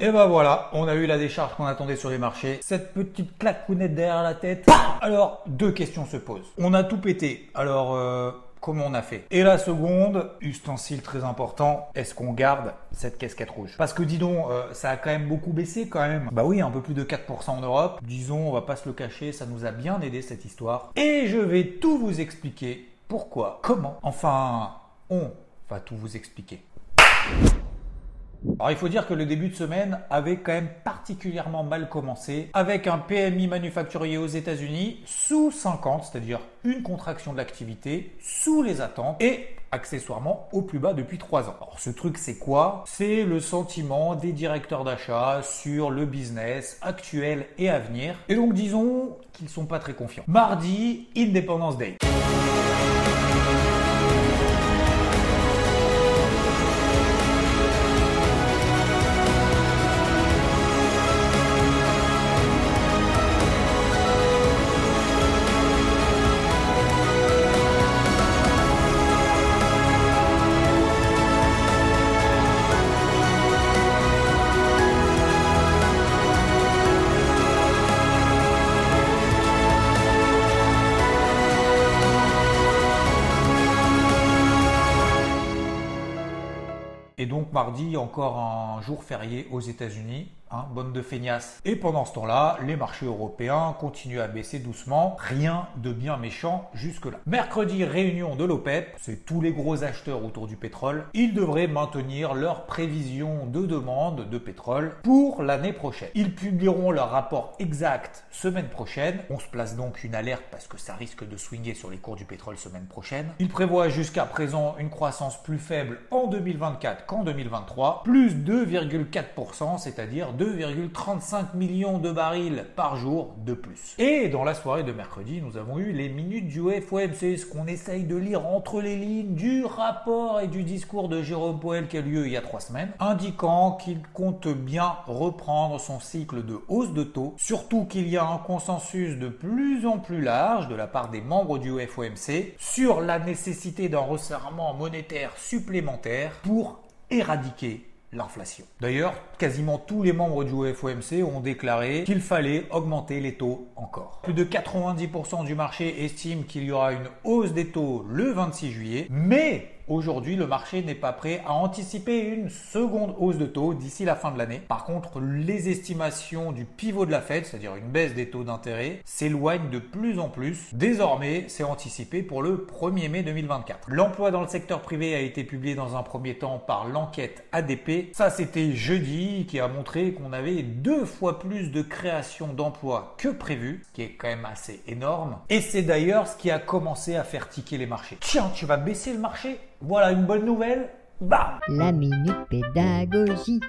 Et ben voilà, on a eu la décharge qu'on attendait sur les marchés. Cette petite claquounette derrière la tête. Alors, deux questions se posent. On a tout pété. Alors, euh, comment on a fait? Et la seconde, ustensile très important, est-ce qu'on garde cette casquette rouge? Parce que dis donc, euh, ça a quand même beaucoup baissé quand même. Bah oui, un peu plus de 4% en Europe. Disons, on va pas se le cacher, ça nous a bien aidé cette histoire. Et je vais tout vous expliquer. Pourquoi? Comment? Enfin, on va tout vous expliquer. Alors il faut dire que le début de semaine avait quand même particulièrement mal commencé avec un PMI manufacturier aux États-Unis sous 50, c'est-à-dire une contraction de l'activité sous les attentes et accessoirement au plus bas depuis 3 ans. Alors ce truc c'est quoi? C'est le sentiment des directeurs d'achat sur le business actuel et à venir. Et donc disons qu'ils sont pas très confiants. Mardi, Independence Day. Mardi, encore un jour férié aux États-Unis, hein, bonne de feignasses. Et pendant ce temps-là, les marchés européens continuent à baisser doucement, rien de bien méchant jusque-là. Mercredi, réunion de l'OPEP, c'est tous les gros acheteurs autour du pétrole. Ils devraient maintenir leurs prévisions de demande de pétrole pour l'année prochaine. Ils publieront leur rapport exact semaine prochaine. On se place donc une alerte parce que ça risque de swinguer sur les cours du pétrole semaine prochaine. Ils prévoient jusqu'à présent une croissance plus faible en 2024 qu'en 2023, plus 2,4%, c'est-à-dire 2,35 millions de barils par jour de plus. Et dans la soirée de mercredi, nous avons eu les minutes du FOMC, ce qu'on essaye de lire entre les lignes du rapport et du discours de Jérôme Powell qui a lieu il y a trois semaines, indiquant qu'il compte bien reprendre son cycle de hausse de taux, surtout qu'il y a un consensus de plus en plus large de la part des membres du FOMC sur la nécessité d'un resserrement monétaire supplémentaire pour éradiquer l'inflation. D'ailleurs, quasiment tous les membres du FOMC ont déclaré qu'il fallait augmenter les taux encore. Plus de 90% du marché estime qu'il y aura une hausse des taux le 26 juillet, mais Aujourd'hui, le marché n'est pas prêt à anticiper une seconde hausse de taux d'ici la fin de l'année. Par contre, les estimations du pivot de la Fed, c'est-à-dire une baisse des taux d'intérêt, s'éloignent de plus en plus. Désormais, c'est anticipé pour le 1er mai 2024. L'emploi dans le secteur privé a été publié dans un premier temps par l'enquête ADP. Ça, c'était jeudi, qui a montré qu'on avait deux fois plus de création d'emplois que prévu, ce qui est quand même assez énorme. Et c'est d'ailleurs ce qui a commencé à faire tiquer les marchés. Tiens, tu vas baisser le marché? Voilà une bonne nouvelle. Bam La minute pédagogie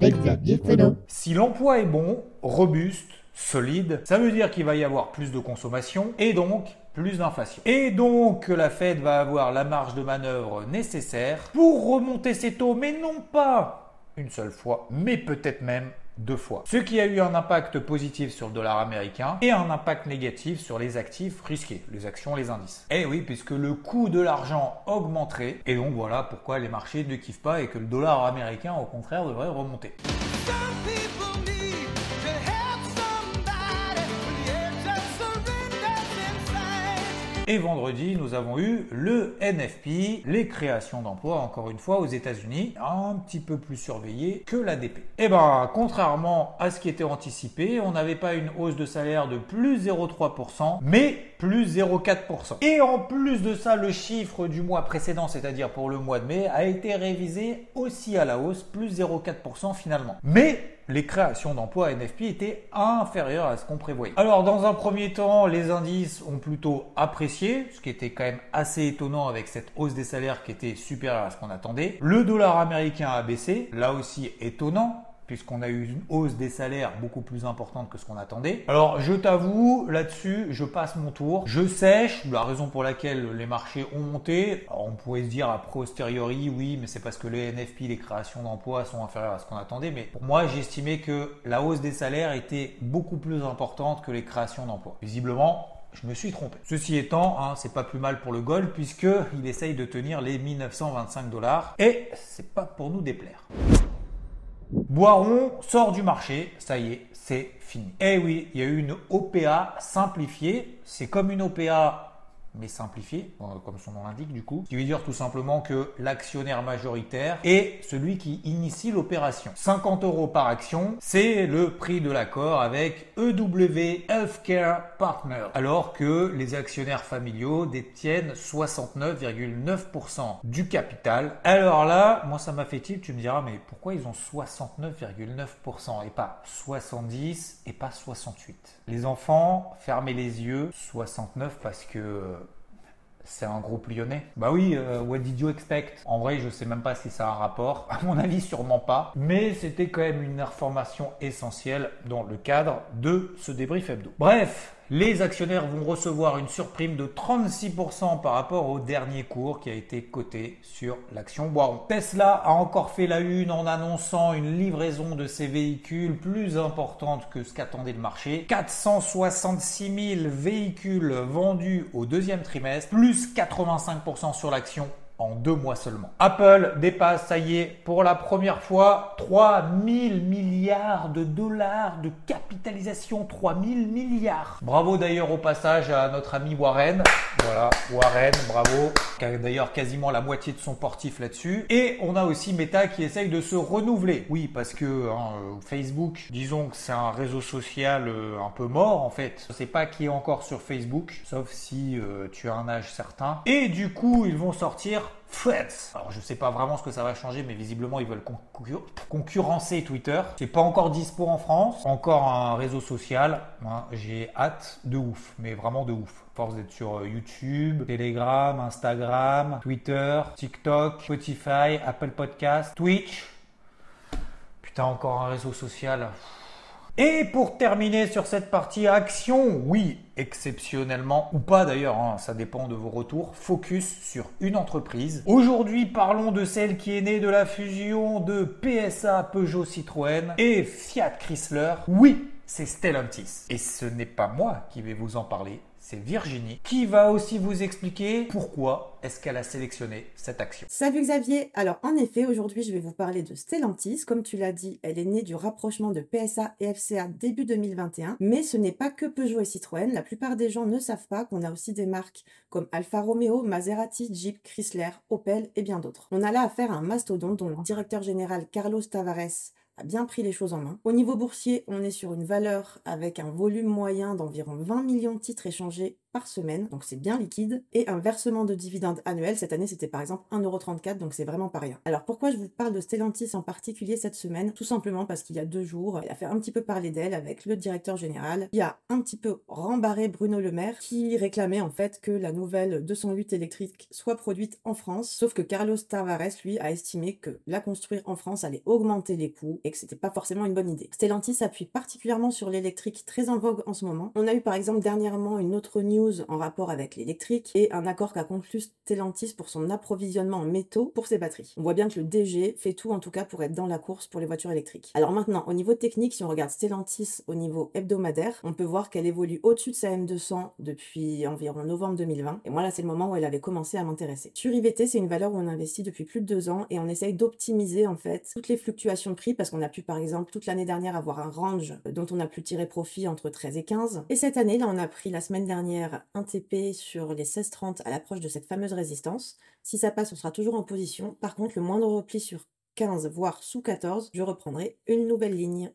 avec Xavier Fenot. Si l'emploi est bon, robuste, solide, ça veut dire qu'il va y avoir plus de consommation et donc plus d'inflation. Et donc la Fed va avoir la marge de manœuvre nécessaire pour remonter ses taux, mais non pas une seule fois, mais peut-être même deux fois. Ce qui a eu un impact positif sur le dollar américain et un impact négatif sur les actifs risqués, les actions, les indices. Eh oui, puisque le coût de l'argent augmenterait et donc voilà pourquoi les marchés ne kiffent pas et que le dollar américain au contraire devrait remonter. Et vendredi, nous avons eu le NFP, les créations d'emplois, encore une fois, aux États-Unis, un petit peu plus surveillé que l'ADP. Eh ben, contrairement à ce qui était anticipé, on n'avait pas une hausse de salaire de plus 0,3%, mais plus 0,4%. Et en plus de ça, le chiffre du mois précédent, c'est-à-dire pour le mois de mai, a été révisé aussi à la hausse, plus 0,4% finalement. Mais les créations d'emplois NFP étaient inférieures à ce qu'on prévoyait. Alors dans un premier temps, les indices ont plutôt apprécié, ce qui était quand même assez étonnant avec cette hausse des salaires qui était supérieure à ce qu'on attendait. Le dollar américain a baissé, là aussi étonnant, puisqu'on a eu une hausse des salaires beaucoup plus importante que ce qu'on attendait. Alors je t'avoue, là-dessus, je passe mon tour. Je sèche, la raison pour laquelle les marchés ont monté. Alors, on pourrait se dire a posteriori, oui, mais c'est parce que les NFP, les créations d'emplois sont inférieures à ce qu'on attendait. Mais pour moi, j'estimais que la hausse des salaires était beaucoup plus importante que les créations d'emplois. Visiblement, je me suis trompé. Ceci étant, hein, c'est pas plus mal pour le gold puisque il essaye de tenir les 1925 dollars et c'est pas pour nous déplaire. Boiron sort du marché, ça y est, c'est fini. Eh oui, il y a eu une OPA simplifiée. C'est comme une OPA mais simplifié, euh, comme son nom l'indique du coup. Ce qui veut dire tout simplement que l'actionnaire majoritaire est celui qui initie l'opération. 50 euros par action, c'est le prix de l'accord avec EW Healthcare Partner, alors que les actionnaires familiaux détiennent 69,9% du capital. Alors là, moi ça m'a fait tilt, tu me diras, mais pourquoi ils ont 69,9% et pas 70 et pas 68 Les enfants, fermez les yeux, 69 parce que c'est un groupe lyonnais. Bah oui, euh, what did you expect? En vrai, je sais même pas si ça a un rapport. À mon avis, sûrement pas. Mais c'était quand même une information essentielle dans le cadre de ce débrief hebdo. Bref, les actionnaires vont recevoir une surprime de 36% par rapport au dernier cours qui a été coté sur l'action Boiron. Tesla a encore fait la une en annonçant une livraison de ses véhicules plus importante que ce qu'attendait le marché. 466 000 véhicules vendus au deuxième trimestre, plus 85% sur l'action en deux mois seulement. Apple dépasse, ça y est, pour la première fois, 3000 milliards de dollars de capitalisation. 3000 milliards. Bravo d'ailleurs au passage à notre ami Warren. Voilà, Warren, bravo. Qui a d'ailleurs quasiment la moitié de son portif là-dessus. Et on a aussi Meta qui essaye de se renouveler. Oui, parce que hein, Facebook, disons que c'est un réseau social euh, un peu mort en fait. Je sais pas qui est encore sur Facebook, sauf si euh, tu as un âge certain. Et du coup, ils vont sortir Threads. Alors je sais pas vraiment ce que ça va changer, mais visiblement ils veulent concurrencer Twitter. C'est pas encore dispo en France, encore un réseau social. J'ai hâte de ouf, mais vraiment de ouf. Force d'être sur euh, YouTube, Telegram, Instagram, Twitter, TikTok, Spotify, Apple Podcast, Twitch. Putain, encore un réseau social. Et pour terminer sur cette partie action, oui, exceptionnellement ou pas d'ailleurs, hein, ça dépend de vos retours, focus sur une entreprise. Aujourd'hui, parlons de celle qui est née de la fusion de PSA Peugeot Citroën et Fiat Chrysler. Oui, c'est Stellantis. Et ce n'est pas moi qui vais vous en parler, c'est Virginie qui va aussi vous expliquer pourquoi est-ce qu'elle a sélectionné cette action. Salut Xavier, alors en effet aujourd'hui je vais vous parler de Stellantis, comme tu l'as dit elle est née du rapprochement de PSA et FCA début 2021, mais ce n'est pas que Peugeot et Citroën, la plupart des gens ne savent pas qu'on a aussi des marques comme Alfa Romeo, Maserati, Jeep, Chrysler, Opel et bien d'autres. On a là affaire à un mastodonte dont le directeur général Carlos Tavares a bien pris les choses en main. Au niveau boursier, on est sur une valeur avec un volume moyen d'environ 20 millions de titres échangés par semaine, donc c'est bien liquide, et un versement de dividendes annuel. Cette année, c'était par exemple 1,34€, donc c'est vraiment pas rien. Alors pourquoi je vous parle de Stellantis en particulier cette semaine? Tout simplement parce qu'il y a deux jours, elle a fait un petit peu parler d'elle avec le directeur général, qui a un petit peu rembarré Bruno Le Maire, qui réclamait en fait que la nouvelle 208 électrique soit produite en France, sauf que Carlos Tavares, lui, a estimé que la construire en France allait augmenter les coûts et que c'était pas forcément une bonne idée. Stellantis appuie particulièrement sur l'électrique très en vogue en ce moment. On a eu par exemple dernièrement une autre news en rapport avec l'électrique et un accord qu'a conclu Stellantis pour son approvisionnement en métaux pour ses batteries. On voit bien que le DG fait tout en tout cas pour être dans la course pour les voitures électriques. Alors maintenant, au niveau technique, si on regarde Stellantis au niveau hebdomadaire, on peut voir qu'elle évolue au-dessus de sa M200 depuis environ novembre 2020. Et moi là, c'est le moment où elle avait commencé à m'intéresser. Sur IVT, c'est une valeur où on investit depuis plus de deux ans et on essaye d'optimiser en fait toutes les fluctuations de prix parce qu'on a pu par exemple toute l'année dernière avoir un range dont on a pu tirer profit entre 13 et 15. Et cette année, là, on a pris la semaine dernière un TP sur les 16-30 à l'approche de cette fameuse résistance. Si ça passe, on sera toujours en position. Par contre, le moindre repli sur 15, voire sous 14, je reprendrai une nouvelle ligne.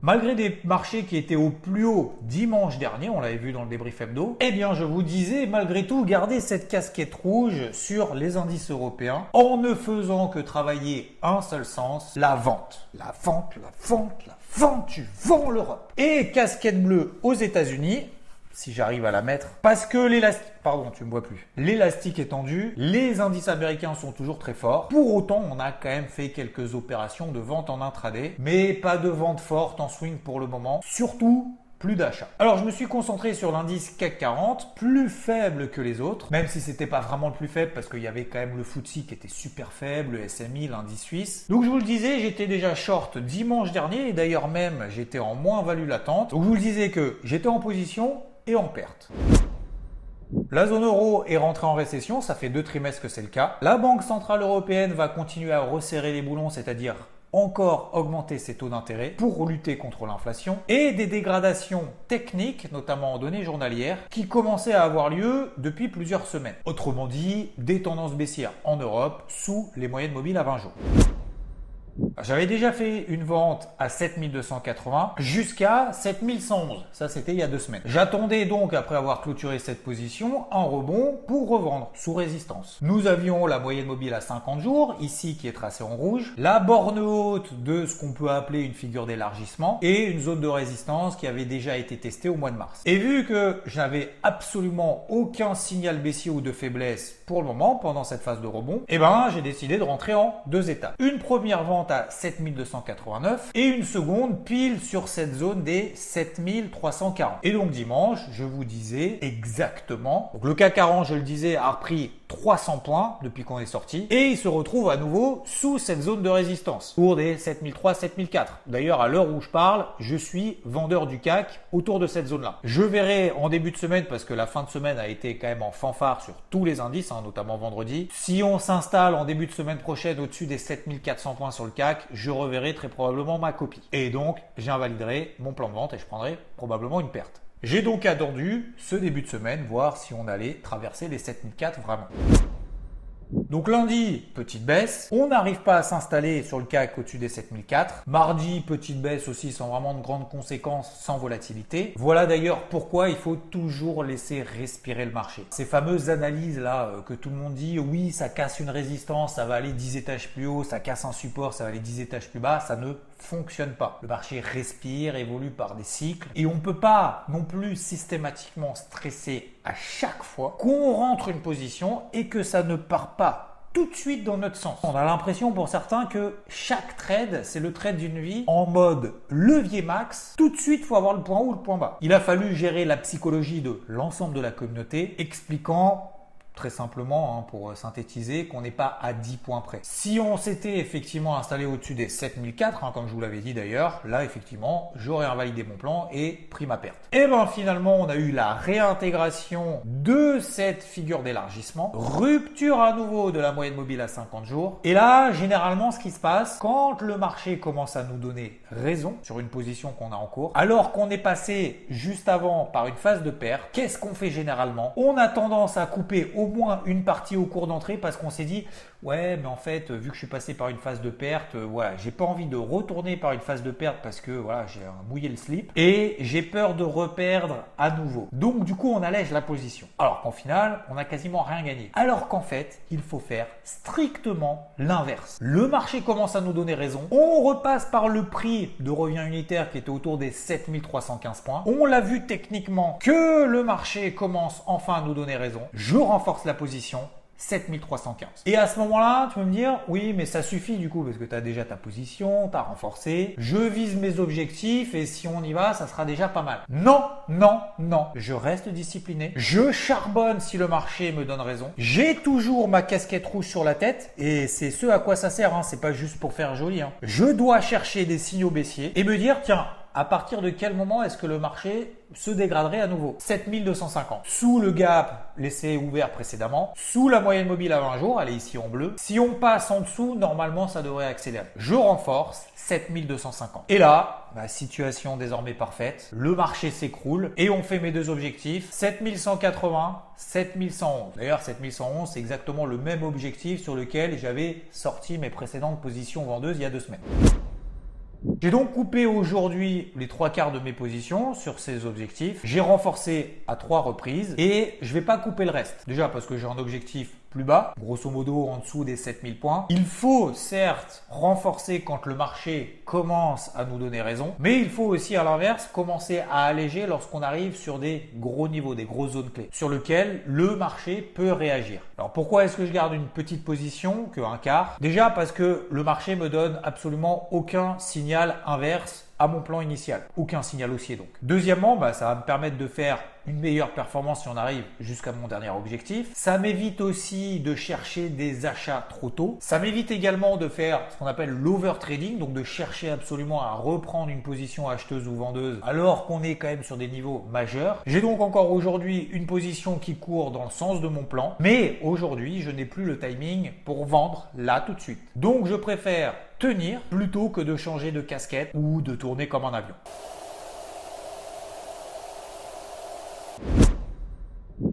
Malgré des marchés qui étaient au plus haut dimanche dernier, on l'avait vu dans le débrief hebdo, eh bien je vous disais malgré tout garder cette casquette rouge sur les indices européens en ne faisant que travailler un seul sens, la vente. La vente, la vente, la vente, tu vends l'Europe. Et casquette bleue aux États-Unis, si j'arrive à la mettre, parce que l'élastique, pardon, tu me vois plus. L'élastique est tendu, les indices américains sont toujours très forts. Pour autant, on a quand même fait quelques opérations de vente en intraday, mais pas de vente forte en swing pour le moment. Surtout plus d'achats. Alors je me suis concentré sur l'indice CAC 40, plus faible que les autres, même si c'était pas vraiment le plus faible parce qu'il y avait quand même le FTSE qui était super faible, le SMI, l'indice suisse. Donc je vous le disais, j'étais déjà short dimanche dernier et d'ailleurs même j'étais en moins value latente. Donc je vous le disais que j'étais en position et en perte. La zone euro est rentrée en récession, ça fait deux trimestres que c'est le cas. La Banque Centrale Européenne va continuer à resserrer les boulons, c'est-à-dire encore augmenter ses taux d'intérêt pour lutter contre l'inflation et des dégradations techniques, notamment en données journalières, qui commençaient à avoir lieu depuis plusieurs semaines. Autrement dit, des tendances baissières en Europe sous les moyennes mobiles à 20 jours. J'avais déjà fait une vente à 7280 jusqu'à 7111. Ça, c'était il y a deux semaines. J'attendais donc, après avoir clôturé cette position, un rebond pour revendre sous résistance. Nous avions la moyenne mobile à 50 jours, ici qui est tracée en rouge, la borne haute de ce qu'on peut appeler une figure d'élargissement et une zone de résistance qui avait déjà été testée au mois de mars. Et vu que je n'avais absolument aucun signal baissier ou de faiblesse pour le moment pendant cette phase de rebond, eh ben, j'ai décidé de rentrer en deux étapes. Une première vente à 7289 et une seconde pile sur cette zone des 7340. Et donc dimanche, je vous disais exactement, donc le CAC 40, je le disais, a repris 300 points depuis qu'on est sorti et il se retrouve à nouveau sous cette zone de résistance pour des 7003 7004. D'ailleurs, à l'heure où je parle, je suis vendeur du CAC autour de cette zone-là. Je verrai en début de semaine parce que la fin de semaine a été quand même en fanfare sur tous les indices, hein, notamment vendredi. Si on s'installe en début de semaine prochaine au-dessus des 7400 points sur le CAC, je reverrai très probablement ma copie. Et donc, j'invaliderai mon plan de vente et je prendrai probablement une perte. J'ai donc attendu ce début de semaine, voir si on allait traverser les 7004 vraiment. Donc lundi, petite baisse. On n'arrive pas à s'installer sur le CAC au-dessus des 7004. Mardi, petite baisse aussi sans vraiment de grandes conséquences, sans volatilité. Voilà d'ailleurs pourquoi il faut toujours laisser respirer le marché. Ces fameuses analyses là euh, que tout le monde dit, oui, ça casse une résistance, ça va aller 10 étages plus haut, ça casse un support, ça va aller 10 étages plus bas, ça ne fonctionne pas. Le marché respire, évolue par des cycles et on ne peut pas non plus systématiquement stresser à chaque fois qu'on rentre une position et que ça ne part pas tout de suite dans notre sens. On a l'impression pour certains que chaque trade, c'est le trade d'une vie en mode levier max. Tout de suite, faut avoir le point haut ou le point bas. Il a fallu gérer la psychologie de l'ensemble de la communauté, expliquant très simplement, hein, pour synthétiser, qu'on n'est pas à 10 points près. Si on s'était effectivement installé au-dessus des 7004, hein, comme je vous l'avais dit d'ailleurs, là effectivement, j'aurais invalidé mon plan et pris ma perte. Et ben finalement, on a eu la réintégration de cette figure d'élargissement, rupture à nouveau de la moyenne mobile à 50 jours. Et là, généralement, ce qui se passe, quand le marché commence à nous donner raison sur une position qu'on a en cours, alors qu'on est passé juste avant par une phase de perte, qu'est-ce qu'on fait généralement? On a tendance à couper moins une partie au cours d'entrée parce qu'on s'est dit ouais mais en fait vu que je suis passé par une phase de perte euh, voilà j'ai pas envie de retourner par une phase de perte parce que voilà j'ai mouillé le slip et j'ai peur de reperdre à nouveau. Donc du coup on allège la position. Alors qu'en final on a quasiment rien gagné. Alors qu'en fait il faut faire strictement l'inverse. Le marché commence à nous donner raison. On repasse par le prix de revient unitaire qui était autour des 7315 points. On l'a vu techniquement que le marché commence enfin à nous donner raison. Je renforce la position 7315. Et à ce moment-là, tu peux me dire, oui, mais ça suffit du coup, parce que tu as déjà ta position, tu as renforcé, je vise mes objectifs et si on y va, ça sera déjà pas mal. Non, non, non, je reste discipliné, je charbonne si le marché me donne raison, j'ai toujours ma casquette rouge sur la tête et c'est ce à quoi ça sert, hein. c'est pas juste pour faire joli. Hein. Je dois chercher des signaux baissiers et me dire, tiens, à partir de quel moment est-ce que le marché se dégraderait à nouveau? 7250. Sous le gap laissé ouvert précédemment, sous la moyenne mobile à 20 jours, elle est ici en bleu. Si on passe en dessous, normalement ça devrait accélérer. Je renforce 7250. Et là, bah, situation désormais parfaite, le marché s'écroule et on fait mes deux objectifs 7180, 7111. D'ailleurs 7111 c'est exactement le même objectif sur lequel j'avais sorti mes précédentes positions vendeuses il y a deux semaines. J'ai donc coupé aujourd'hui les trois quarts de mes positions sur ces objectifs. J'ai renforcé à trois reprises et je vais pas couper le reste. Déjà parce que j'ai un objectif plus bas, grosso modo en dessous des 7000 points. Il faut certes renforcer quand le marché commence à nous donner raison, mais il faut aussi à l'inverse commencer à alléger lorsqu'on arrive sur des gros niveaux, des grosses zones clés, sur lesquelles le marché peut réagir. Alors pourquoi est-ce que je garde une petite position que un quart? Déjà parce que le marché me donne absolument aucun signal inverse à mon plan initial. Aucun signal haussier donc. Deuxièmement, bah, ça va me permettre de faire une meilleure performance si on arrive jusqu'à mon dernier objectif. Ça m'évite aussi de chercher des achats trop tôt. Ça m'évite également de faire ce qu'on appelle l'overtrading, donc de chercher absolument à reprendre une position acheteuse ou vendeuse alors qu'on est quand même sur des niveaux majeurs. J'ai donc encore aujourd'hui une position qui court dans le sens de mon plan, mais aujourd'hui, je n'ai plus le timing pour vendre là tout de suite. Donc je préfère tenir plutôt que de changer de casquette ou de tourner comme un avion.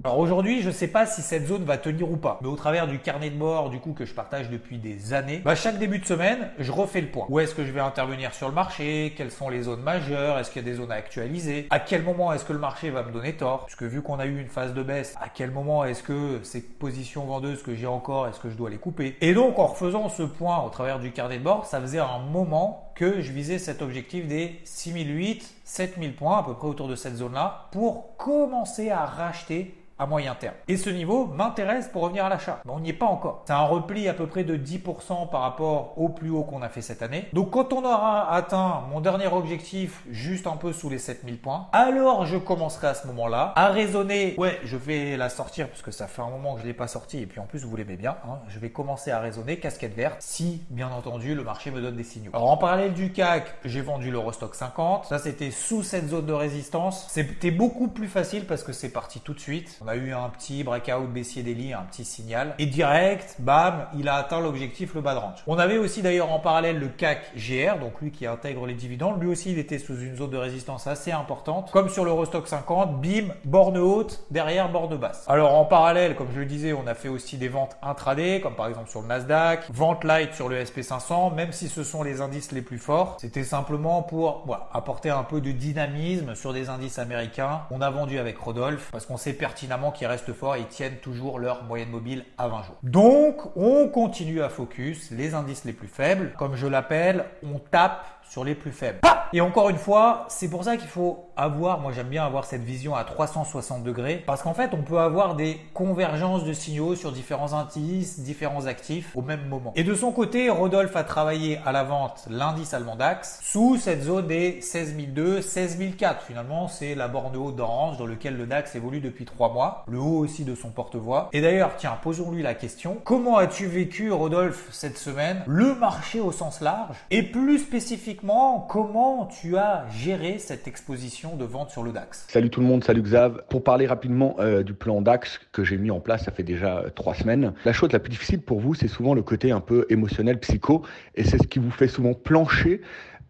Alors aujourd'hui, je ne sais pas si cette zone va tenir ou pas, mais au travers du carnet de bord du coup que je partage depuis des années, bah chaque début de semaine, je refais le point. Où est-ce que je vais intervenir sur le marché? Quelles sont les zones majeures? Est-ce qu'il y a des zones à actualiser? À quel moment est-ce que le marché va me donner tort? Puisque vu qu'on a eu une phase de baisse, à quel moment est-ce que ces positions vendeuses que j'ai encore, est-ce que je dois les couper? Et donc en refaisant ce point au travers du carnet de bord, ça faisait un moment que je visais cet objectif des 6008, 7000 points à peu près autour de cette zone-là pour commencer à racheter à moyen terme. Et ce niveau m'intéresse pour revenir à l'achat. Mais on n'y est pas encore. C'est un repli à peu près de 10% par rapport au plus haut qu'on a fait cette année. Donc quand on aura atteint mon dernier objectif juste un peu sous les 7000 points, alors je commencerai à ce moment-là à raisonner. Ouais, je vais la sortir parce que ça fait un moment que je l'ai pas sorti et puis en plus vous l'aimez bien. Hein. Je vais commencer à raisonner casquette verte si bien entendu le marché me donne des signaux. Alors en parallèle du CAC, j'ai vendu l'Eurostock 50. Ça c'était sous cette zone de résistance. C'était beaucoup plus facile parce que c'est parti tout de suite a eu un petit breakout baissier daily, un petit signal. Et direct, bam, il a atteint l'objectif, le bas de range. On avait aussi d'ailleurs en parallèle le CAC GR, donc lui qui intègre les dividendes. Lui aussi, il était sous une zone de résistance assez importante. Comme sur l'Eurostock 50, bim, borne haute, derrière borne basse. Alors en parallèle, comme je le disais, on a fait aussi des ventes intraday, comme par exemple sur le Nasdaq, vente light sur le SP500, même si ce sont les indices les plus forts. C'était simplement pour apporter un peu de dynamisme sur des indices américains. On a vendu avec Rodolphe parce qu'on sait pertinemment qui restent forts et tiennent toujours leur moyenne mobile à 20 jours. Donc, on continue à focus les indices les plus faibles. Comme je l'appelle, on tape sur les plus faibles. Et encore une fois, c'est pour ça qu'il faut avoir, moi j'aime bien avoir cette vision à 360 degrés, parce qu'en fait on peut avoir des convergences de signaux sur différents indices, différents actifs au même moment. Et de son côté, Rodolphe a travaillé à la vente l'indice allemand DAX sous cette zone des 16002, 16004. Finalement, c'est la borne haut d'orange dans lequel le DAX évolue depuis trois mois, le haut aussi de son porte-voix. Et d'ailleurs, tiens, posons-lui la question, comment as-tu vécu Rodolphe cette semaine, le marché au sens large, et plus spécifiquement, comment tu as géré cette exposition de vente sur le DAX? Salut tout le monde, salut Xav. Pour parler rapidement euh, du plan DAX que j'ai mis en place, ça fait déjà euh, trois semaines. La chose la plus difficile pour vous, c'est souvent le côté un peu émotionnel, psycho, et c'est ce qui vous fait souvent plancher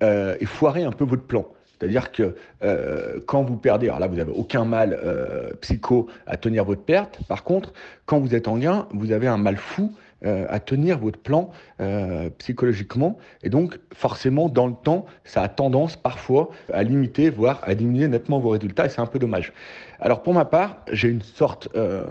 euh, et foirer un peu votre plan. C'est-à-dire que quand vous perdez, alors là vous n'avez aucun mal psycho à tenir votre perte. Par contre, quand vous êtes en gain, vous avez un mal fou euh, à tenir votre plan euh, psychologiquement. Et donc, forcément, dans le temps, ça a tendance parfois à limiter, voire à diminuer nettement vos résultats, et c'est un peu dommage. Alors, pour ma part, j'ai une sorte, euh,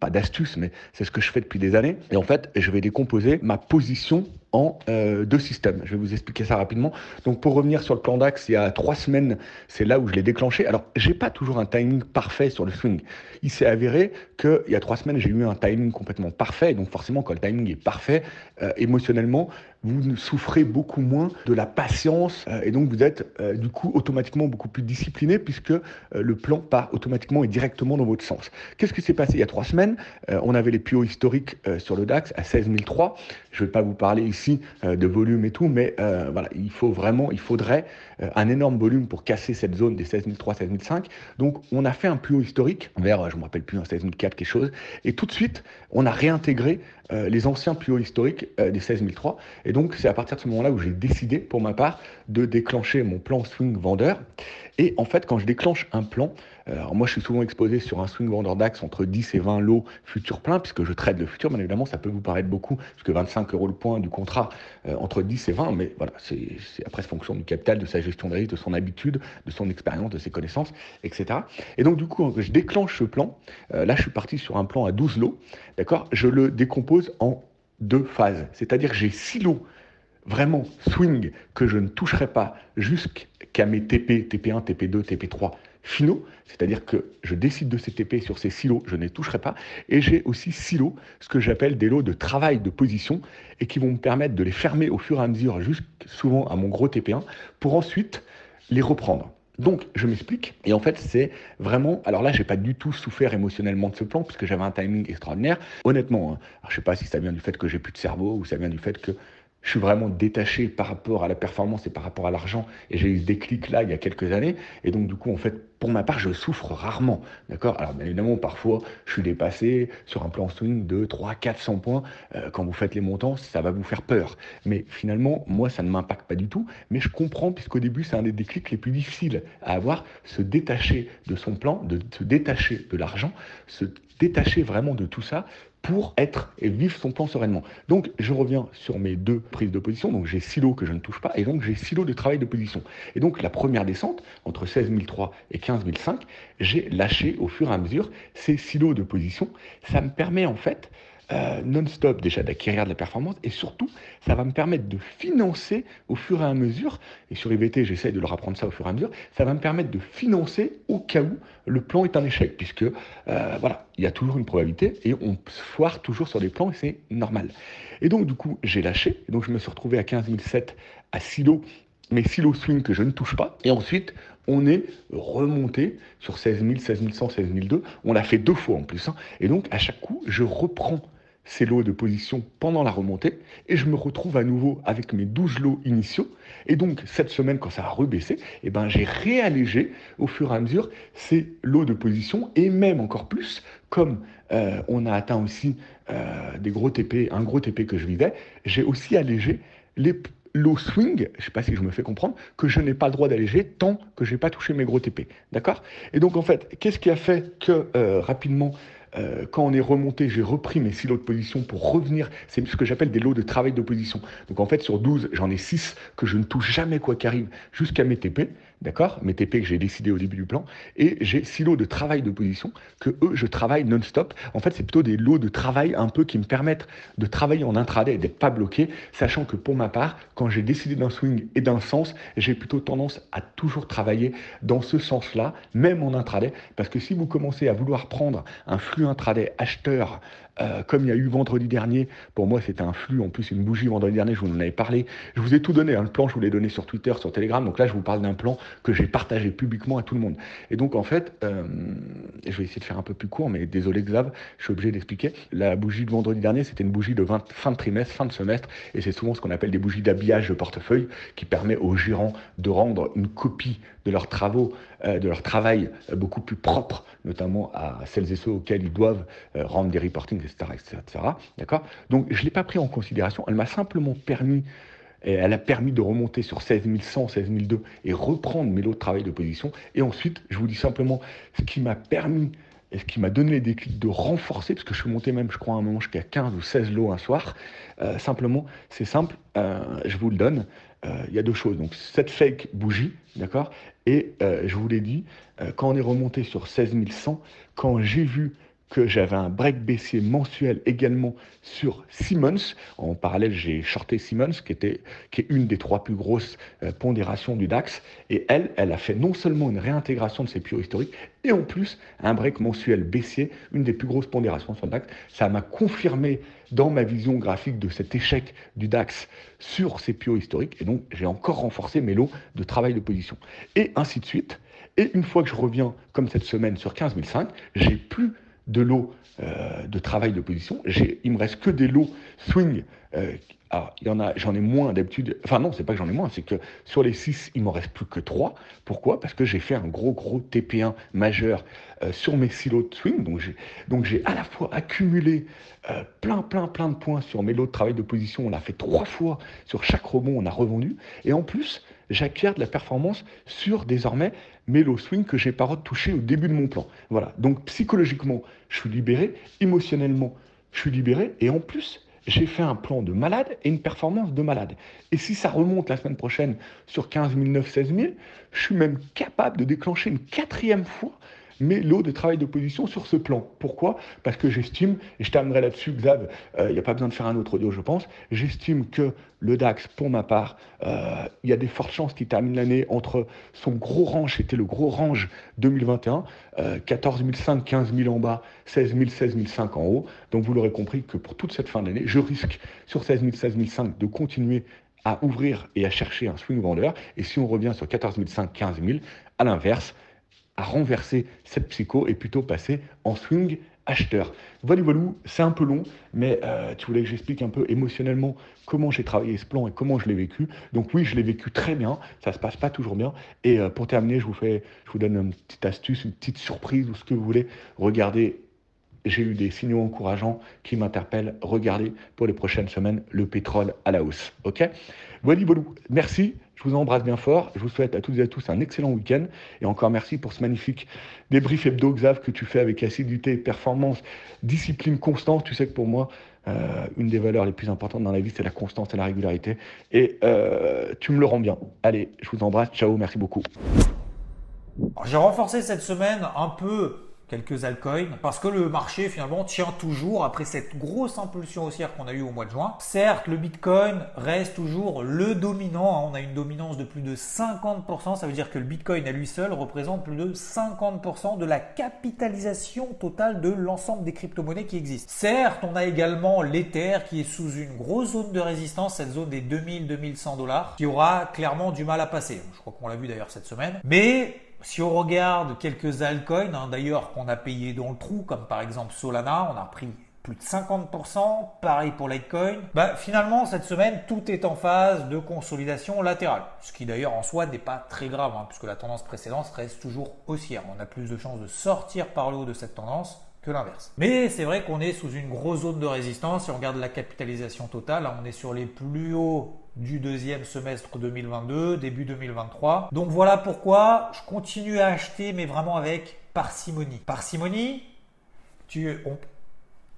pas d'astuce, mais c'est ce que je fais depuis des années. Et en fait, je vais décomposer ma position en euh, deux systèmes. Je vais vous expliquer ça rapidement. Donc pour revenir sur le plan DAX, il y a trois semaines, c'est là où je l'ai déclenché. Alors j'ai pas toujours un timing parfait sur le swing. Il s'est avéré qu'il y a trois semaines, j'ai eu un timing complètement parfait. Donc forcément, quand le timing est parfait, euh, émotionnellement, vous souffrez beaucoup moins de la patience euh, et donc vous êtes euh, du coup automatiquement beaucoup plus discipliné puisque euh, le plan part automatiquement et directement dans votre sens. Qu'est-ce qui s'est passé il y a trois semaines? On avait les plus hauts historiques sur le DAX à 16 003. Je ne vais pas vous parler ici de volume et tout, mais voilà, il faut vraiment, il faudrait un énorme volume pour casser cette zone des 16 003, 16 005. Donc on a fait un plus haut historique vers, je ne me rappelle plus, un 16 004 quelque chose, et tout de suite on a réintégré les anciens plus hauts historiques des 16 003. Et donc, c'est à partir de ce moment-là où j'ai décidé, pour ma part, de déclencher mon plan swing vendeur. Et en fait, quand je déclenche un plan, euh, alors moi je suis souvent exposé sur un swing vendeur DAX entre 10 et 20 lots futurs pleins, puisque je trade le futur, bien évidemment, ça peut vous paraître beaucoup, puisque 25 euros le point du contrat euh, entre 10 et 20, mais voilà, c'est après fonction du capital, de sa gestion de risque, de son habitude, de son expérience, de ses connaissances, etc. Et donc du coup, je déclenche ce plan, euh, là je suis parti sur un plan à 12 lots, d'accord? Je le décompose en deux phases. C'est-à-dire j'ai six lots vraiment swing que je ne toucherai pas jusqu'à mes TP, TP1, TP2, TP3 finaux, c'est-à-dire que je décide de ces TP sur ces silos, je ne les toucherai pas, et j'ai aussi silos, ce que j'appelle des lots de travail de position, et qui vont me permettre de les fermer au fur et à mesure, jusqu'à souvent à mon gros TP1, pour ensuite les reprendre. Donc, je m'explique. Et en fait, c'est vraiment. Alors là, j'ai pas du tout souffert émotionnellement de ce plan, puisque j'avais un timing extraordinaire. Honnêtement, hein, je sais pas si ça vient du fait que j'ai plus de cerveau ou ça vient du fait que je suis vraiment détaché par rapport à la performance et par rapport à l'argent. Et j'ai eu ce déclic là il y a quelques années. Et donc, du coup, en fait, pour ma part, je souffre rarement. D'accord? Alors, bien évidemment, parfois, je suis dépassé sur un plan swing de 3, 400 points. Euh, quand vous faites les montants, ça va vous faire peur. Mais finalement, moi, ça ne m'impacte pas du tout. Mais je comprends, puisqu'au début, c'est un des déclics les plus difficiles à avoir, se détacher de son plan, de se détacher de l'argent, se détacher vraiment de tout ça pour être et vivre son plan sereinement. Donc, je reviens sur mes deux prises de position. Donc, j'ai silo que je ne touche pas et donc j'ai silo de travail de position. Et donc, la première descente, entre 16 003 et 15 005, j'ai lâché au fur et à mesure ces silos de position. Ça me permet en fait euh, non-stop déjà d'acquérir de la performance et surtout ça va me permettre de financer au fur et à mesure, et sur IVT j'essaye de leur apprendre ça au fur et à mesure, ça va me permettre de financer au cas où le plan est un échec, puisque euh, voilà, il y a toujours une probabilité et on foire toujours sur des plans et c'est normal. Et donc du coup j'ai lâché, et donc je me suis retrouvé à 15 007 à silo mais silo swing que je ne touche pas. Et ensuite, on est remonté sur 16 000, 16 100, 16 002. On l'a fait deux fois en plus. Hein. Et donc, à chaque coup, je reprends ces lots de position pendant la remontée et je me retrouve à nouveau avec mes 12 lots initiaux. Et donc, cette semaine, quand ça a rebaissé, eh ben, j'ai réallégé au fur et à mesure ces lots de position et même encore plus, comme euh, on a atteint aussi euh, des gros TP, un gros TP que je vivais, j'ai aussi allégé les lots swing, je ne sais pas si je me fais comprendre, que je n'ai pas le droit d'alléger tant que je n'ai pas touché mes gros TP. D'accord? Et donc, en fait, qu'est-ce qui a fait que euh, rapidement euh, quand on est remonté, j'ai repris mes six lots de position pour revenir. C'est ce que j'appelle des lots de travail d'opposition. Donc en fait, sur 12, j'en ai 6 que je ne touche jamais quoi qu'arrive jusqu'à mes TP. D'accord? Mes TP que j'ai décidé au début du plan. Et j'ai six lots de travail d'opposition que eux, je travaille non-stop. En fait, c'est plutôt des lots de travail un peu qui me permettent de travailler en intraday et d'être pas bloqué, sachant que pour ma part, quand j'ai décidé d'un swing et d'un sens, j'ai plutôt tendance à toujours travailler dans ce sens-là, même en intraday. Parce que si vous commencez à vouloir prendre un flux intraday acheteur euh, comme il y a eu vendredi dernier, pour moi c'était un flux, en plus une bougie vendredi dernier, je vous en avais parlé. Je vous ai tout donné, un le plan je vous l'ai donné sur Twitter, sur Telegram, donc là je vous parle d'un plan que j'ai partagé publiquement à tout le monde. Et donc en fait, euh, je vais essayer de faire un peu plus court, mais désolé Xav, je suis obligé d'expliquer. La bougie de vendredi dernier, c'était une bougie de fin de trimestre, fin de semestre, et c'est souvent ce qu'on appelle des bougies d'habillage de portefeuille qui permet aux gérants de rendre une copie de leurs travaux, euh, de leur travail beaucoup plus propre, notamment à celles et ceux auxquels ils doivent rendre des reportings etc. D'accord? Donc, je ne l'ai pas pris en considération. Elle m'a simplement permis, elle a permis de remonter sur 16 100, 16 200 et reprendre mes lots de travail de position. Et ensuite, je vous dis simplement ce qui m'a permis et ce qui m'a donné les déclics de renforcer, parce que je suis monté même, je crois, un moment jusqu'à 15 ou 16 lots un soir. Euh, simplement, c'est simple, euh, je vous le donne. Euh, il y a deux choses. Donc, cette fake bougie, d'accord? Et je vous l'ai dit, quand on est remonté sur 16 100, quand j'ai vu que j'avais un break baissier mensuel également sur Simmons. En parallèle, j'ai shorté Simmons, qui, était, qui est une des trois plus grosses euh, pondérations du DAX. Et elle, elle a fait non seulement une réintégration de ses plus historiques, et en plus un break mensuel baissier, une des plus grosses pondérations sur le DAX. Ça m'a confirmé dans ma vision graphique de cet échec du DAX sur ses plus historiques. Et donc, j'ai encore renforcé mes lots de travail de position. Et ainsi de suite. Et une fois que je reviens, comme cette semaine, sur 15 500, j'ai plus de lots euh, de travail de position. Il me reste que des lots swing. Euh, alors, il y en a, j'en ai moins d'habitude. Enfin, non, c'est pas que j'en ai moins, c'est que sur les 6, il m'en reste plus que 3. Pourquoi? Parce que j'ai fait un gros, gros TP1 majeur euh, sur mes silos de swing. Donc, j'ai, donc, j'ai à la fois accumulé plein, plein, plein de points sur mes lots de travail de position. On l'a fait trois fois sur chaque rebond, on a revendu. Et en plus, j'acquiers de la performance sur désormais mes low swing que j'ai pas touché au début de mon plan. Voilà. Donc psychologiquement, je suis libéré, émotionnellement, je suis libéré, et en plus, j'ai fait un plan de malade et une performance de malade. Et si ça remonte la semaine prochaine sur 15 000, 16 000, je suis même capable de déclencher une quatrième fois mais l'eau de travail d'opposition sur ce plan. Pourquoi? Parce que j'estime, et je terminerai là-dessus, Xav, euh, il n'y a pas besoin de faire un autre audio, je pense, j'estime que le DAX, pour ma part, euh, il y a des fortes chances qu'il termine l'année entre son gros range, c'était le gros range 2021, 14 500, 15 000 en bas, 16 000, 16 500 en haut. Donc vous l'aurez compris que pour toute cette fin d'année, je risque sur 16 000, 16 500 de continuer à ouvrir et à chercher un swing vendeur. Et si on revient sur 14 500, 15 000, à l'inverse, renverser cette psycho et plutôt passer en swing acheteurs. Voilà, voilà, c'est un peu long, mais euh, tu voulais que j'explique un peu émotionnellement comment j'ai travaillé ce plan et comment je l'ai vécu. Donc oui, je l'ai vécu très bien, ça se passe pas toujours bien. Et euh, pour terminer, je vous fais, je vous donne une petite astuce, une petite surprise ou ce que vous voulez. Regardez j'ai eu des signaux encourageants qui m'interpellent. Regardez pour les prochaines semaines le pétrole à la hausse. Ok? Voilà, voilà. Merci. Je vous embrasse bien fort. Je vous souhaite à toutes et à tous un excellent week-end. Et encore merci pour ce magnifique débrief hebdo, Xav, que tu fais avec assiduité, performance, discipline constante. Tu sais que pour moi, euh, une des valeurs les plus importantes dans la vie, c'est la constance et la régularité. Et euh, tu me le rends bien. Allez, je vous embrasse. Ciao, merci beaucoup. J'ai renforcé cette semaine un peu quelques altcoins, parce que le marché finalement tient toujours après cette grosse impulsion haussière qu'on a eue au mois de juin. Certes, le Bitcoin reste toujours le dominant, hein. on a une dominance de plus de 50%, ça veut dire que le Bitcoin à lui seul représente plus de 50% de la capitalisation totale de l'ensemble des crypto-monnaies qui existent. Certes, on a également l'Ether qui est sous une grosse zone de résistance, cette zone des 2000-2100 dollars, qui aura clairement du mal à passer. Je crois qu'on l'a vu d'ailleurs cette semaine. Mais si on regarde quelques altcoins, hein, d'ailleurs qu'on a payé dans le trou, comme par exemple Solana, on a pris plus de 50%, pareil pour Litecoin. Bah, finalement, cette semaine, tout est en phase de consolidation latérale. Ce qui d'ailleurs en soi n'est pas très grave, hein, puisque la tendance précédente reste toujours haussière. On a plus de chances de sortir par le haut de cette tendance que l'inverse. Mais c'est vrai qu'on est sous une grosse zone de résistance. Si on regarde la capitalisation totale, on est sur les plus hauts du deuxième semestre 2022, début 2023. Donc voilà pourquoi je continue à acheter, mais vraiment avec parcimonie. Parcimonie, tu,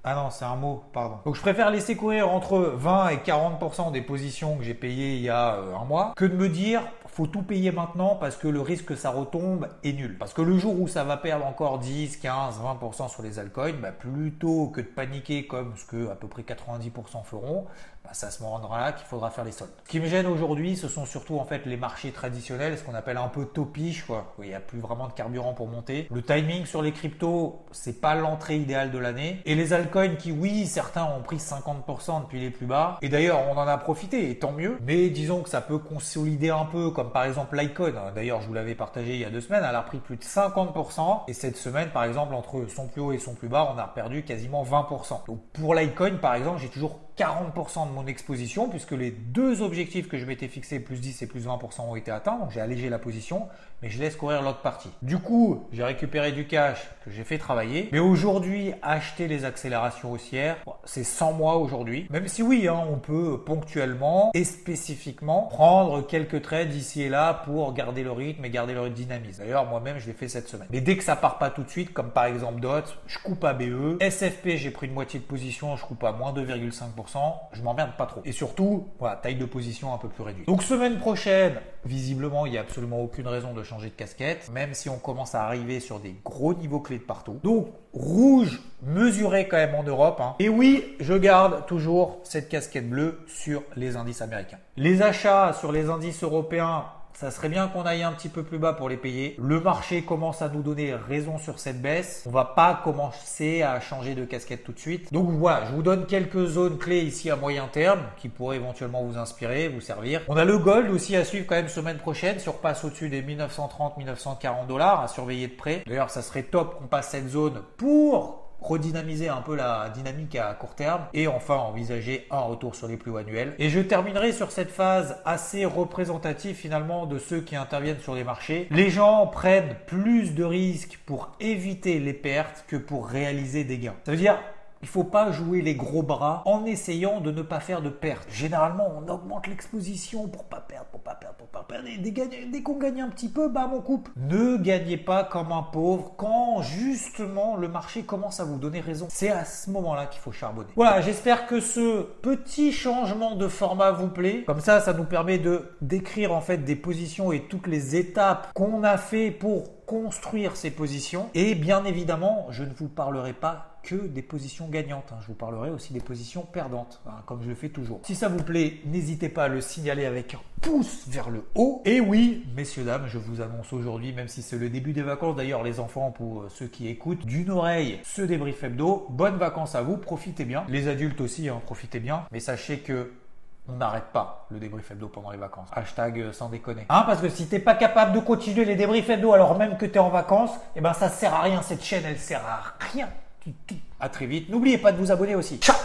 ah non, c'est un mot, pardon. Donc je préfère laisser courir entre 20 et 40% des positions que j'ai payées il y a euh, un mois que de me dire faut tout payer maintenant parce que le risque que ça retombe est nul. Parce que le jour où ça va perdre encore 10, 15, 20% sur les altcoins, bah, plutôt que de paniquer comme ce que à peu près 90% feront, bah, ça se rendra là qu'il faudra faire les soldes. Ce qui me gêne aujourd'hui, ce sont surtout en fait les marchés traditionnels, ce qu'on appelle un peu topiche, quoi. il n'y a plus vraiment de carburant pour monter. Le timing sur les cryptos, c'est pas l'entrée idéale de l'année. Et les altcoins qui, oui, certains ont pris 50% depuis les plus bas. Et d'ailleurs, on en a profité, et tant mieux. Mais disons que ça peut consolider un peu, comme par exemple l'Icon. D'ailleurs, je vous l'avais partagé il y a deux semaines, elle a repris plus de 50%. Et cette semaine, par exemple, entre son plus haut et son plus bas, on a perdu quasiment 20%. Donc pour l'Icon, par exemple, j'ai toujours 40% de mon exposition puisque les deux objectifs que je m'étais fixés, plus 10 et plus 20% ont été atteints. Donc j'ai allégé la position, mais je laisse courir l'autre partie. Du coup, j'ai récupéré du cash que j'ai fait travailler. Mais aujourd'hui, acheter les accélérations haussières, c'est 100 mois aujourd'hui. Même si oui, hein, on peut ponctuellement et spécifiquement prendre quelques trades ici et là pour garder le rythme et garder le dynamisme. D'ailleurs, moi-même, je l'ai fait cette semaine. Mais dès que ça part pas tout de suite, comme par exemple DOT, je coupe à BE. SFP, j'ai pris une moitié de position, je coupe à moins 2,5% je m'emmerde pas trop. Et surtout, voilà, taille de position un peu plus réduite. Donc semaine prochaine, visiblement, il n'y a absolument aucune raison de changer de casquette, même si on commence à arriver sur des gros niveaux clés de partout. Donc rouge mesuré quand même en Europe. Hein. Et oui, je garde toujours cette casquette bleue sur les indices américains. Les achats sur les indices européens ça serait bien qu'on aille un petit peu plus bas pour les payer. Le marché commence à nous donner raison sur cette baisse. On va pas commencer à changer de casquette tout de suite. Donc voilà, je vous donne quelques zones clés ici à moyen terme qui pourraient éventuellement vous inspirer, vous servir. On a le gold aussi à suivre quand même semaine prochaine. Si on repasse au-dessus des 1930-1940 dollars à surveiller de près. D'ailleurs, ça serait top qu'on passe cette zone pour redynamiser un peu la dynamique à court terme et enfin envisager un retour sur les plus annuels. Et je terminerai sur cette phase assez représentative finalement de ceux qui interviennent sur les marchés. Les gens prennent plus de risques pour éviter les pertes que pour réaliser des gains. Ça veut dire il faut pas jouer les gros bras en essayant de ne pas faire de pertes. Généralement, on augmente l'exposition pour pas perdre, pour pas perdre, pour pas perdre. Et dès, qu'on gagne un petit peu, bah on coupe. Ne gagnez pas comme un pauvre quand justement le marché commence à vous donner raison. C'est à ce moment-là qu'il faut charbonner. Voilà, j'espère que ce petit changement de format vous plaît. Comme ça, ça nous permet de décrire en fait des positions et toutes les étapes qu'on a fait pour construire ces positions. Et bien évidemment, je ne vous parlerai pas que des positions gagnantes. Hein. Je vous parlerai aussi des positions perdantes, hein, comme je le fais toujours. Si ça vous plaît, n'hésitez pas à le signaler avec un pouce vers le haut. Et oui, messieurs, dames, je vous annonce aujourd'hui, même si c'est le début des vacances, d'ailleurs les enfants, pour euh, ceux qui écoutent, d'une oreille, ce débrief hebdo. Bonnes vacances à vous, profitez bien. Les adultes aussi, hein, profitez bien. Mais sachez que on n'arrête pas le débrief hebdo pendant les vacances. Hashtag euh, sans déconner. Hein, parce que si t'es pas capable de continuer les débriefs hebdo alors même que tu es en vacances, eh ben ça sert à rien. Cette chaîne, elle sert à rien À très vite. N'oubliez pas de vous abonner aussi. Ciao